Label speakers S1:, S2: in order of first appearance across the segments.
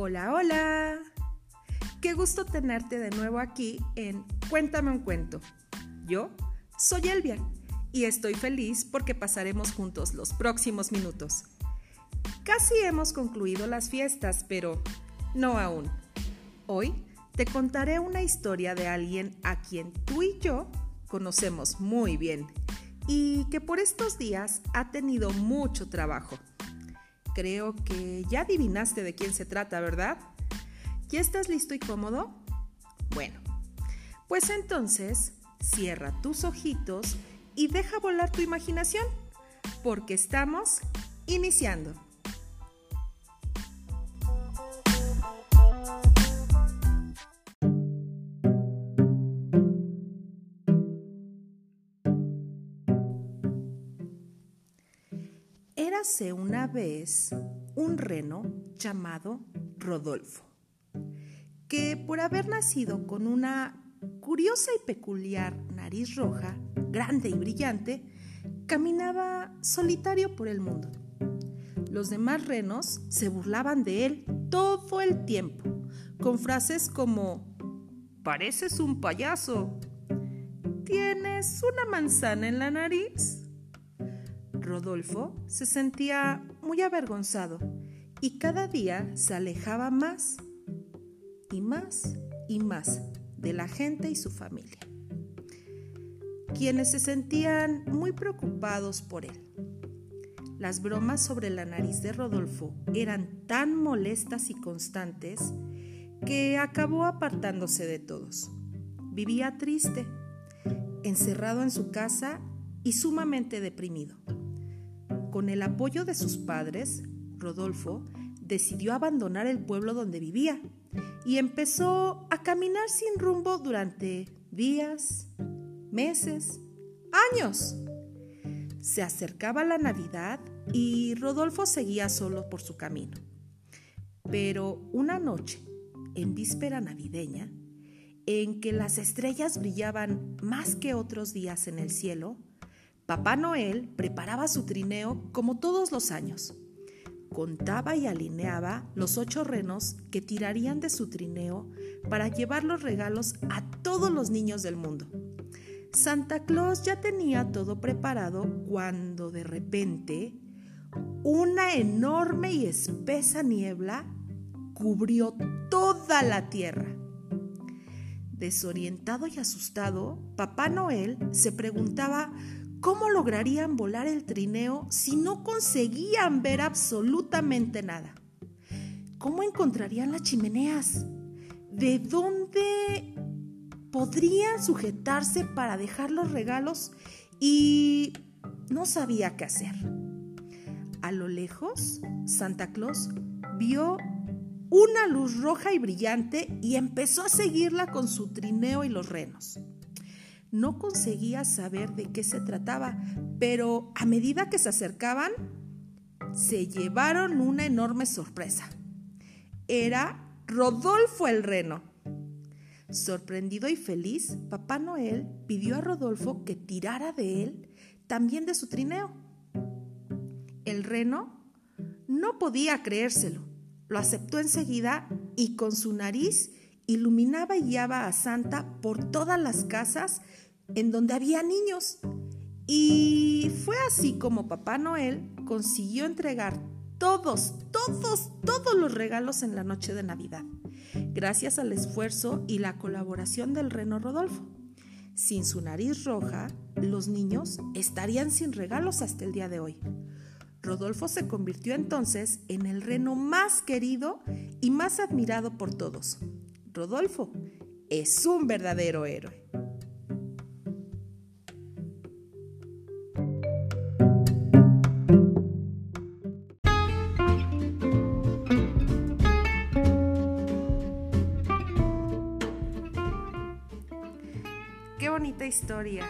S1: Hola, hola. Qué gusto tenerte de nuevo aquí en Cuéntame un cuento. Yo soy Elvia y estoy feliz porque pasaremos juntos los próximos minutos. Casi hemos concluido las fiestas, pero no aún. Hoy te contaré una historia de alguien a quien tú y yo conocemos muy bien y que por estos días ha tenido mucho trabajo. Creo que ya adivinaste de quién se trata, ¿verdad? ¿Ya estás listo y cómodo? Bueno, pues entonces cierra tus ojitos y deja volar tu imaginación, porque estamos iniciando. Una vez un reno llamado Rodolfo, que por haber nacido con una curiosa y peculiar nariz roja, grande y brillante, caminaba solitario por el mundo. Los demás renos se burlaban de él todo el tiempo, con frases como, pareces un payaso, tienes una manzana en la nariz Rodolfo se sentía muy avergonzado y cada día se alejaba más y más y más de la gente y su familia, quienes se sentían muy preocupados por él. Las bromas sobre la nariz de Rodolfo eran tan molestas y constantes que acabó apartándose de todos. Vivía triste, encerrado en su casa y sumamente deprimido. Con el apoyo de sus padres, Rodolfo decidió abandonar el pueblo donde vivía y empezó a caminar sin rumbo durante días, meses, años. Se acercaba la Navidad y Rodolfo seguía solo por su camino. Pero una noche, en víspera navideña, en que las estrellas brillaban más que otros días en el cielo, Papá Noel preparaba su trineo como todos los años. Contaba y alineaba los ocho renos que tirarían de su trineo para llevar los regalos a todos los niños del mundo. Santa Claus ya tenía todo preparado cuando de repente una enorme y espesa niebla cubrió toda la tierra. Desorientado y asustado, Papá Noel se preguntaba ¿Cómo lograrían volar el trineo si no conseguían ver absolutamente nada? ¿Cómo encontrarían las chimeneas? ¿De dónde podrían sujetarse para dejar los regalos? Y no sabía qué hacer. A lo lejos, Santa Claus vio una luz roja y brillante y empezó a seguirla con su trineo y los renos. No conseguía saber de qué se trataba, pero a medida que se acercaban, se llevaron una enorme sorpresa. Era Rodolfo el reno. Sorprendido y feliz, Papá Noel pidió a Rodolfo que tirara de él también de su trineo. El reno no podía creérselo. Lo aceptó enseguida y con su nariz iluminaba y guiaba a Santa por todas las casas en donde había niños. Y fue así como Papá Noel consiguió entregar todos, todos, todos los regalos en la noche de Navidad, gracias al esfuerzo y la colaboración del reno Rodolfo. Sin su nariz roja, los niños estarían sin regalos hasta el día de hoy. Rodolfo se convirtió entonces en el reno más querido y más admirado por todos. Rodolfo es un verdadero héroe. Qué bonita historia.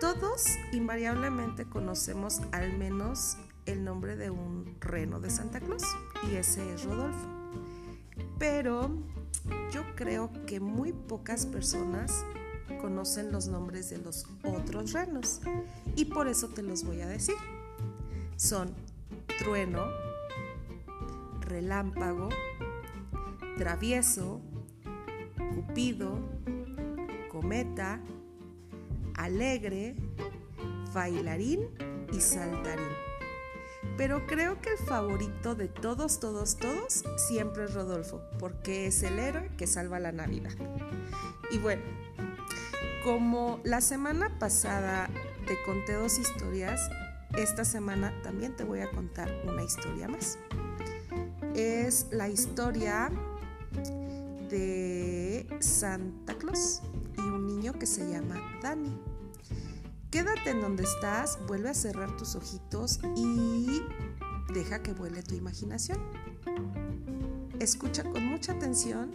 S1: Todos invariablemente conocemos al menos el nombre de un reno de Santa Claus y ese es Rodolfo pero yo creo que muy pocas personas conocen los nombres de los otros renos y por eso te los voy a decir. Son Trueno, relámpago, travieso, cupido, cometa, alegre, bailarín y saltarín. Pero creo que el favorito de todos, todos, todos siempre es Rodolfo, porque es el héroe que salva la Navidad. Y bueno, como la semana pasada te conté dos historias, esta semana también te voy a contar una historia más. Es la historia de Santa Claus y un niño que se llama Dani. Quédate en donde estás, vuelve a cerrar tus ojitos y deja que vuele tu imaginación. Escucha con mucha atención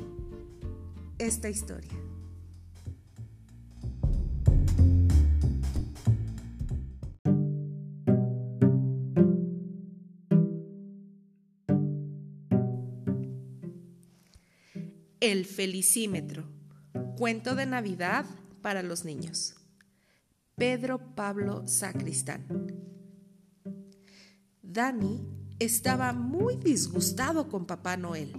S1: esta historia. El felicímetro. Cuento de Navidad para los niños. Pedro Pablo Sacristán. Dani estaba muy disgustado con Papá Noel.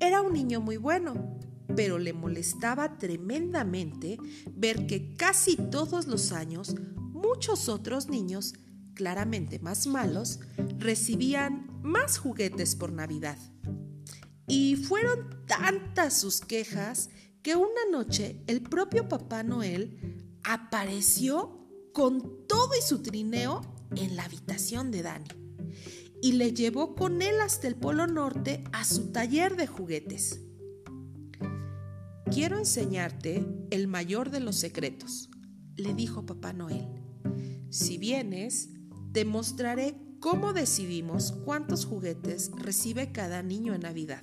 S1: Era un niño muy bueno, pero le molestaba tremendamente ver que casi todos los años muchos otros niños, claramente más malos, recibían más juguetes por Navidad. Y fueron tantas sus quejas que una noche el propio Papá Noel apareció con todo y su trineo en la habitación de Dani y le llevó con él hasta el Polo Norte a su taller de juguetes. Quiero enseñarte el mayor de los secretos, le dijo Papá Noel. Si vienes, te mostraré cómo decidimos cuántos juguetes recibe cada niño en Navidad.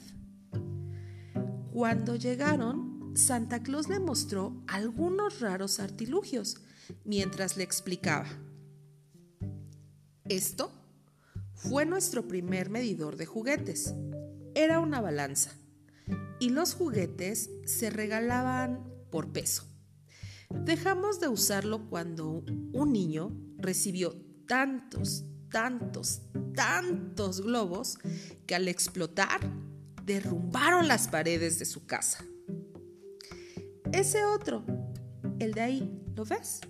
S1: Cuando llegaron, Santa Claus le mostró algunos raros artilugios mientras le explicaba. Esto fue nuestro primer medidor de juguetes. Era una balanza y los juguetes se regalaban por peso. Dejamos de usarlo cuando un niño recibió tantos, tantos, tantos globos que al explotar derrumbaron las paredes de su casa. Ese otro, el de ahí, ¿lo ves?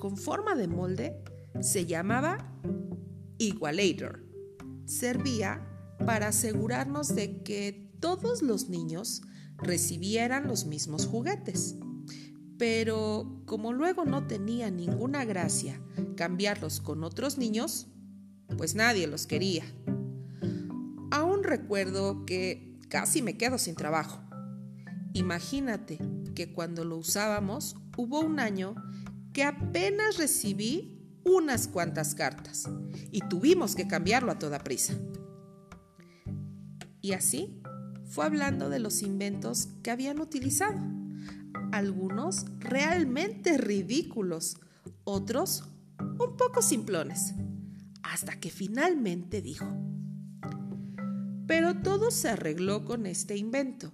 S1: Con forma de molde, se llamaba Igualator. Servía para asegurarnos de que todos los niños recibieran los mismos juguetes. Pero como luego no tenía ninguna gracia cambiarlos con otros niños, pues nadie los quería. Aún recuerdo que casi me quedo sin trabajo. Imagínate que cuando lo usábamos hubo un año que apenas recibí unas cuantas cartas y tuvimos que cambiarlo a toda prisa. Y así fue hablando de los inventos que habían utilizado, algunos realmente ridículos, otros un poco simplones, hasta que finalmente dijo, pero todo se arregló con este invento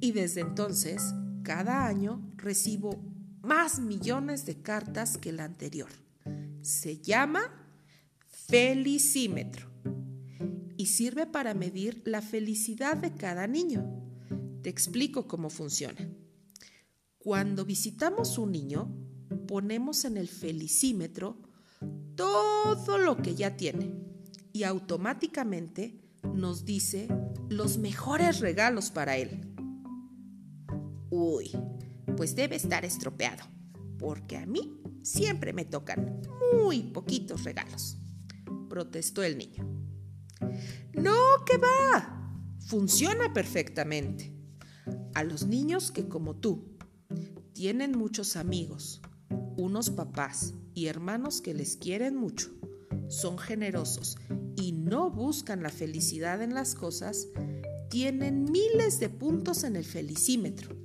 S1: y desde entonces cada año recibo más millones de cartas que la anterior. Se llama felicímetro y sirve para medir la felicidad de cada niño. Te explico cómo funciona. Cuando visitamos un niño, ponemos en el felicímetro todo lo que ya tiene y automáticamente nos dice los mejores regalos para él. Uy, pues debe estar estropeado, porque a mí siempre me tocan muy poquitos regalos, protestó el niño. No, que va, funciona perfectamente. A los niños que como tú tienen muchos amigos, unos papás y hermanos que les quieren mucho, son generosos y no buscan la felicidad en las cosas, tienen miles de puntos en el felicímetro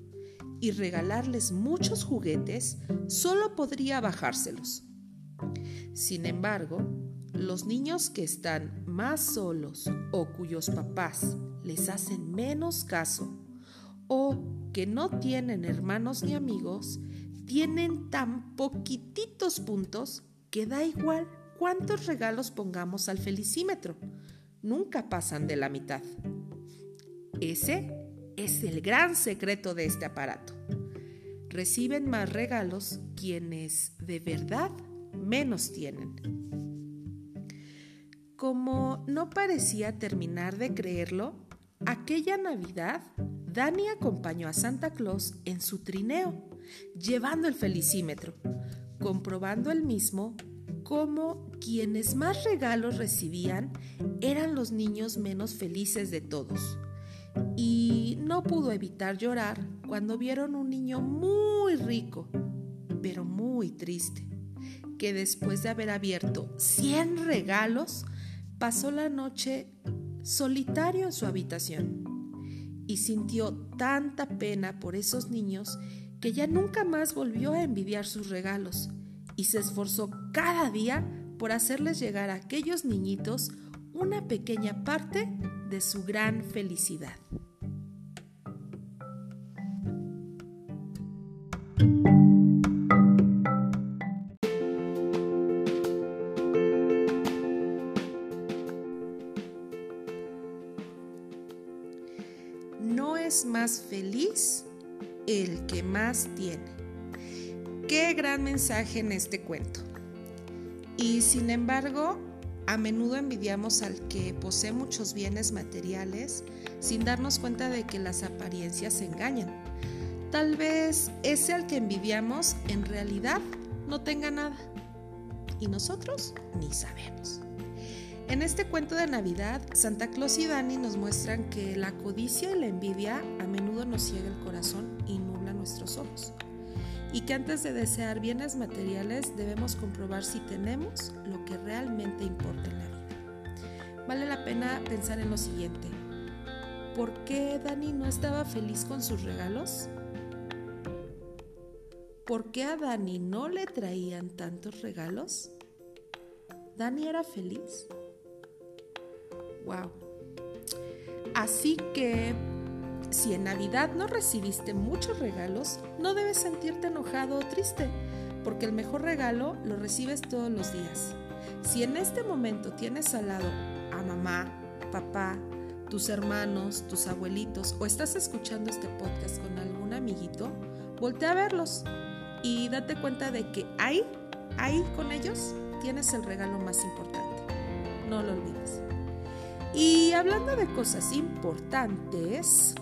S1: y regalarles muchos juguetes solo podría bajárselos. Sin embargo, los niños que están más solos o cuyos papás les hacen menos caso o que no tienen hermanos ni amigos, tienen tan poquititos puntos que da igual cuántos regalos pongamos al felicímetro. nunca pasan de la mitad. Ese es el gran secreto de este aparato. Reciben más regalos quienes de verdad menos tienen. Como no parecía terminar de creerlo, aquella Navidad Dani acompañó a Santa Claus en su trineo, llevando el felicímetro, comprobando el mismo cómo quienes más regalos recibían eran los niños menos felices de todos. Y no pudo evitar llorar cuando vieron un niño muy rico, pero muy triste, que después de haber abierto 100 regalos, pasó la noche solitario en su habitación y sintió tanta pena por esos niños que ya nunca más volvió a envidiar sus regalos y se esforzó cada día por hacerles llegar a aquellos niñitos una pequeña parte de su gran felicidad. No es más feliz el que más tiene. Qué gran mensaje en este cuento. Y sin embargo, a menudo envidiamos al que posee muchos bienes materiales sin darnos cuenta de que las apariencias engañan. Tal vez ese al que envidiamos en realidad no tenga nada. Y nosotros ni sabemos. En este cuento de Navidad, Santa Claus y Dani nos muestran que la codicia y la envidia a menudo nos ciega el corazón y nubla nuestros ojos y que antes de desear bienes materiales debemos comprobar si tenemos lo que realmente importa en la vida. Vale la pena pensar en lo siguiente. ¿Por qué Dani no estaba feliz con sus regalos? ¿Por qué a Dani no le traían tantos regalos? ¿Dani era feliz? Wow. Así que si en Navidad no recibiste muchos regalos, no debes sentirte enojado o triste, porque el mejor regalo lo recibes todos los días. Si en este momento tienes al lado a mamá, papá, tus hermanos, tus abuelitos o estás escuchando este podcast con algún amiguito, voltea a verlos y date cuenta de que ahí, ahí con ellos tienes el regalo más importante. No lo olvides. Y hablando de cosas importantes,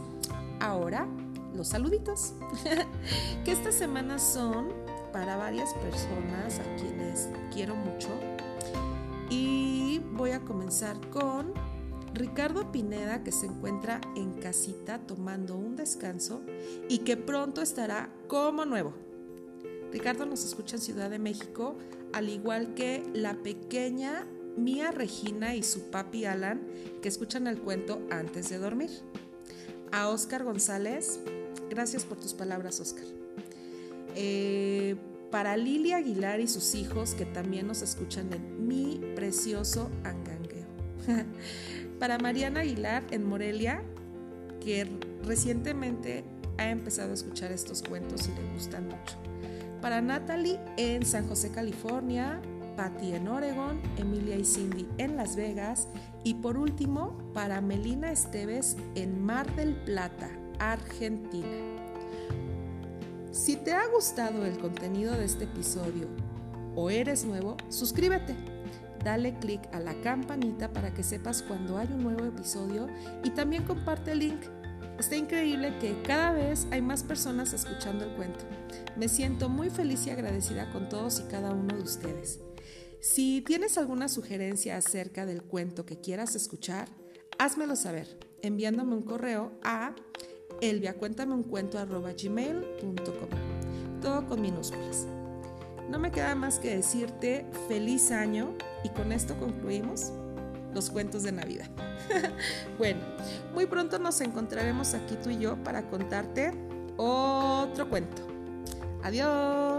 S1: ahora los saluditos, que esta semana son para varias personas a quienes quiero mucho. Y voy a comenzar con Ricardo Pineda, que se encuentra en casita tomando un descanso y que pronto estará como nuevo. Ricardo nos escucha en Ciudad de México, al igual que la pequeña Mía Regina y su papi Alan, que escuchan el cuento antes de dormir a Oscar González. Gracias por tus palabras, Oscar. Eh, para Lili Aguilar y sus hijos que también nos escuchan en Mi Precioso Angangueo. para Mariana Aguilar en Morelia, que recientemente ha empezado a escuchar estos cuentos y le gustan mucho. Para Natalie en San José, California. Patty en Oregon, Emilia y Cindy en Las Vegas y por último para Melina Esteves en Mar del Plata, Argentina. Si te ha gustado el contenido de este episodio o eres nuevo, suscríbete. Dale click a la campanita para que sepas cuando hay un nuevo episodio y también comparte el link. Está increíble que cada vez hay más personas escuchando el cuento. Me siento muy feliz y agradecida con todos y cada uno de ustedes. Si tienes alguna sugerencia acerca del cuento que quieras escuchar, házmelo saber enviándome un correo a elviacuéntameuncuento.gmail.com Todo con minúsculas. No me queda más que decirte feliz año y con esto concluimos los cuentos de Navidad. bueno, muy pronto nos encontraremos aquí tú y yo para contarte otro cuento. Adiós.